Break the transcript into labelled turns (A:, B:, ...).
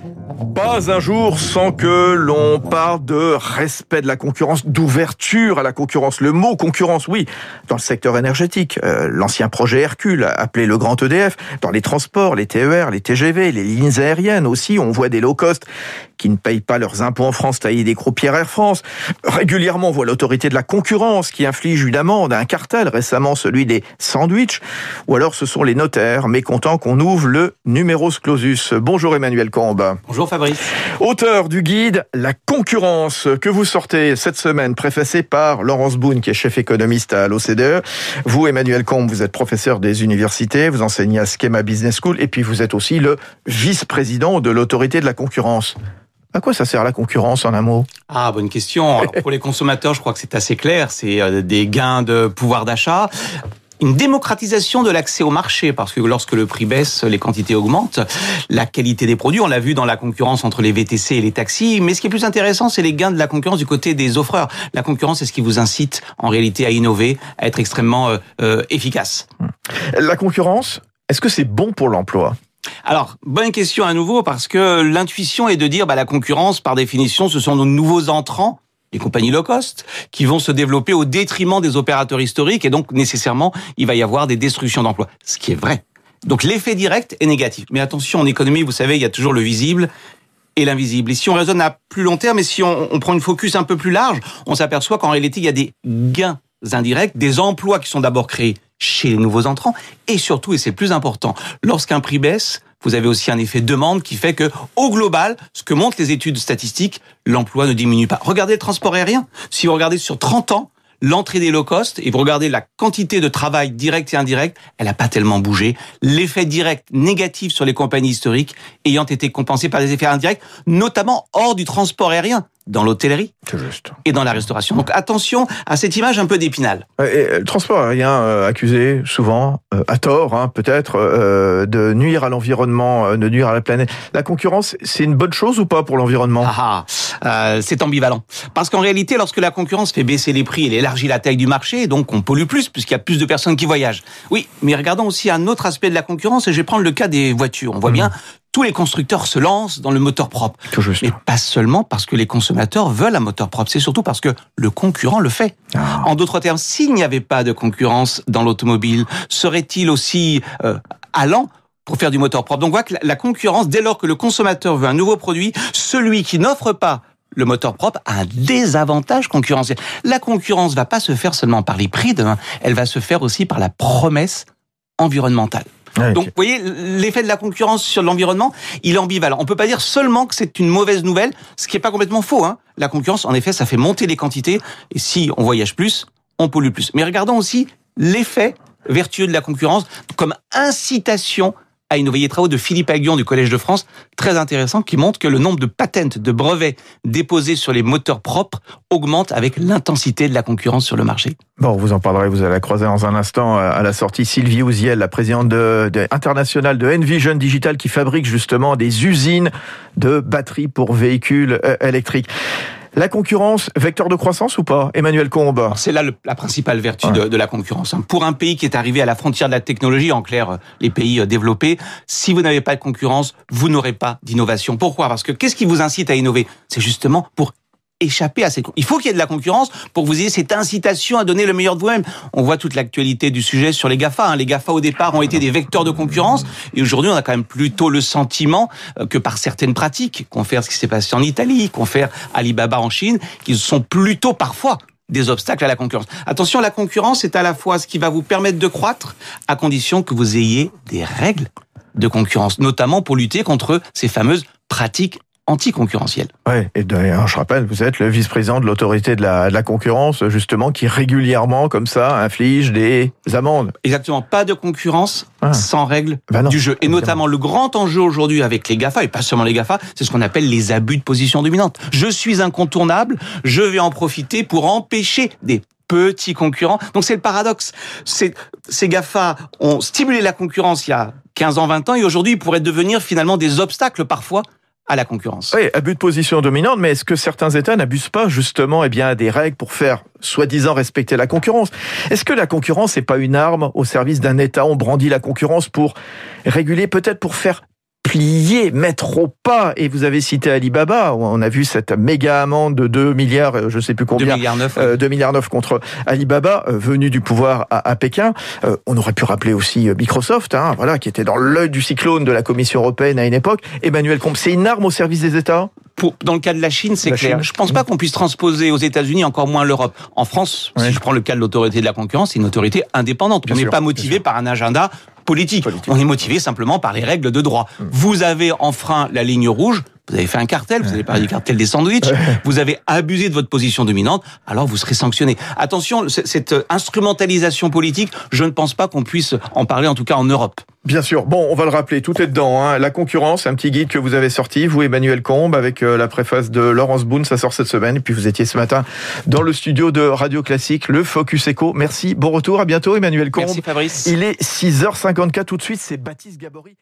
A: Thank you. Pas un jour sans que l'on parle de respect de la concurrence, d'ouverture à la concurrence. Le mot concurrence, oui, dans le secteur énergétique, euh, l'ancien projet Hercule, appelé le grand EDF, dans les transports, les TER, les TGV, les lignes aériennes aussi, on voit des low cost qui ne payent pas leurs impôts en France tailler des croupières Air France. Régulièrement, on voit l'autorité de la concurrence qui inflige une amende à un cartel, récemment celui des sandwichs, ou alors ce sont les notaires mécontents qu'on ouvre le numerus clausus. Bonjour Emmanuel Combe.
B: Bonjour Fabrice.
A: Auteur du guide La concurrence que vous sortez cette semaine, préfacé par Laurence Boone, qui est chef économiste à l'OCDE. Vous, Emmanuel Combe, vous êtes professeur des universités, vous enseignez à Schema Business School, et puis vous êtes aussi le vice-président de l'autorité de la concurrence. À quoi ça sert la concurrence en un mot?
B: Ah, bonne question. Alors, pour les consommateurs, je crois que c'est assez clair. C'est euh, des gains de pouvoir d'achat une démocratisation de l'accès au marché, parce que lorsque le prix baisse, les quantités augmentent, la qualité des produits, on l'a vu dans la concurrence entre les VTC et les taxis, mais ce qui est plus intéressant, c'est les gains de la concurrence du côté des offreurs. La concurrence, c'est ce qui vous incite en réalité à innover, à être extrêmement euh, euh efficace.
A: La concurrence, est-ce que c'est bon pour l'emploi?
B: Alors, bonne question à nouveau, parce que l'intuition est de dire, bah, la concurrence, par définition, ce sont nos nouveaux entrants les compagnies low cost, qui vont se développer au détriment des opérateurs historiques, et donc nécessairement, il va y avoir des destructions d'emplois. Ce qui est vrai. Donc l'effet direct est négatif. Mais attention, en économie, vous savez, il y a toujours le visible et l'invisible. Et si on raisonne à plus long terme, et si on, prend une focus un peu plus large, on s'aperçoit qu'en réalité, il y a des gains indirects, des emplois qui sont d'abord créés chez les nouveaux entrants, et surtout, et c'est plus important, lorsqu'un prix baisse, vous avez aussi un effet demande qui fait que, au global, ce que montrent les études statistiques, l'emploi ne diminue pas. Regardez le transport aérien. Si vous regardez sur 30 ans, l'entrée des low cost et vous regardez la quantité de travail direct et indirect, elle n'a pas tellement bougé. L'effet direct négatif sur les compagnies historiques ayant été compensé par des effets indirects, notamment hors du transport aérien dans l'hôtellerie et dans la restauration. Donc attention à cette image un peu d'épinal.
A: le transport aérien euh, accusé souvent, euh, à tort hein, peut-être, euh, de nuire à l'environnement, de nuire à la planète. La concurrence, c'est une bonne chose ou pas pour l'environnement?
B: Ah, ah C'est ambivalent. Parce qu'en réalité, lorsque la concurrence fait baisser les prix, elle élargit la taille du marché, donc on pollue plus puisqu'il y a plus de personnes qui voyagent. Oui, mais regardons aussi un autre aspect de la concurrence et je vais prendre le cas des voitures. On voit mmh. bien tous les constructeurs se lancent dans le moteur propre. Mais pas seulement parce que les consommateurs veulent un moteur propre, c'est surtout parce que le concurrent le fait. Ah. En d'autres termes, s'il n'y avait pas de concurrence dans l'automobile, serait-il aussi euh, allant pour faire du moteur propre? Donc on voit que la concurrence, dès lors que le consommateur veut un nouveau produit, celui qui n'offre pas le moteur propre a un désavantage concurrentiel. La concurrence va pas se faire seulement par les prix demain, elle va se faire aussi par la promesse environnementale. Donc, vous voyez, l'effet de la concurrence sur l'environnement, il est ambivalent. On peut pas dire seulement que c'est une mauvaise nouvelle, ce qui est pas complètement faux. Hein. La concurrence, en effet, ça fait monter les quantités, et si on voyage plus, on pollue plus. Mais regardons aussi l'effet vertueux de la concurrence comme incitation à innover. Les travaux de Philippe Aguillon du Collège de France, très intéressant, qui montrent que le nombre de patentes, de brevets déposés sur les moteurs propres augmente avec l'intensité de la concurrence sur le marché.
A: Bon, vous en parlerez, vous allez la croiser dans un instant euh, à la sortie. Sylvie Ouziel, la présidente de, de, internationale de Envision Digital, qui fabrique justement des usines de batteries pour véhicules euh, électriques. La concurrence, vecteur de croissance ou pas Emmanuel Combe
B: C'est là la principale vertu de, la concurrence. Hein. Pour un pays qui est arrivé à la frontière de la technologie, en clair, euh, les pays euh, développés, si vous n'avez pas de concurrence, vous n'aurez pas d'innovation. Pourquoi? Parce que qu'est-ce qui vous incite à innover? C'est justement pour échapper à ces... Il faut qu'il y ait de la concurrence pour que vous ayez cette incitation à donner le meilleur de vous-même. On voit toute l'actualité du sujet sur les GAFA. Hein. Les GAFA, au départ, ont été des vecteurs de concurrence. Et aujourd'hui, on a quand même plutôt le sentiment euh, que par certaines pratiques, qu'on fait ce qui s'est passé en Italie, qu'on fait Alibaba en Chine, qu'ils sont plutôt parfois des obstacles à la concurrence. Attention, la concurrence est à la fois ce qui va vous permettre de croître, à condition que vous ayez des règles de concurrence, notamment pour lutter contre ces fameuses pratiques anticoncurrentiel.
A: Oui, et d'ailleurs, je rappelle, vous êtes le vice-président de l'autorité de la, de la, concurrence, justement, qui régulièrement, comme ça, inflige des amendes.
B: Exactement, pas de concurrence ah. sans règles bah du jeu. Et notamment, le grand enjeu aujourd'hui avec les GAFA, et pas seulement les GAFA, c'est ce qu'on appelle les abus de position dominante. Je suis incontournable, je vais en profiter pour empêcher des petits concurrents. Donc c'est le paradoxe. Ces, ces GAFA ont stimulé la concurrence il y a 15 ans, 20 ans, et aujourd'hui, ils pourraient devenir finalement des obstacles parfois à la concurrence.
A: Oui, abus de position dominante, mais est-ce que certains États n'abusent pas justement eh bien, des règles pour faire soi-disant respecter la concurrence? Est-ce que la concurrence n'est pas une arme au service d'un État? On brandit la concurrence pour réguler, peut-être pour faire plier, mettre au pas. Et vous avez cité Alibaba. On a vu cette méga amende de 2 milliards, euh, je ne sais plus combien.
B: 2 milliards 9.
A: Euh, 2 milliards 9 contre Alibaba, euh, venu du pouvoir à, à Pékin. Euh, on aurait pu rappeler aussi euh, Microsoft, hein, voilà, qui était dans l'œil du cyclone de la Commission européenne à une époque. Emmanuel Combe, c'est une arme au service des États?
B: Pour, dans le cas de la Chine, c'est
A: La
B: clair.
A: Chine.
B: Je pense pas qu'on puisse transposer aux États-Unis, encore moins l'Europe. En France, si je prends le cas de l'autorité de la concurrence, c'est une autorité indépendante.
A: Bien
B: on n'est pas motivé par un agenda politique.
A: Politique.
B: On est motivé simplement par les règles de droit. Vous avez enfreint la ligne rouge. Vous avez fait un cartel, vous avez parlé du cartel des sandwichs, vous avez abusé de votre position dominante, alors vous serez sanctionné. Attention, cette instrumentalisation politique, je ne pense pas qu'on puisse en parler, en tout cas en Europe.
A: Bien sûr. Bon, on va le rappeler, tout est dedans. Hein. La concurrence, un petit guide que vous avez sorti, vous, Emmanuel Combe, avec euh, la préface de Laurence Boone, ça sort cette semaine. Et puis vous étiez ce matin dans le studio de Radio Classique, le Focus Echo. Merci, bon retour, à bientôt, Emmanuel Combe.
B: Merci Fabrice.
A: Il est 6h54 tout de suite, c'est Baptiste Gabory.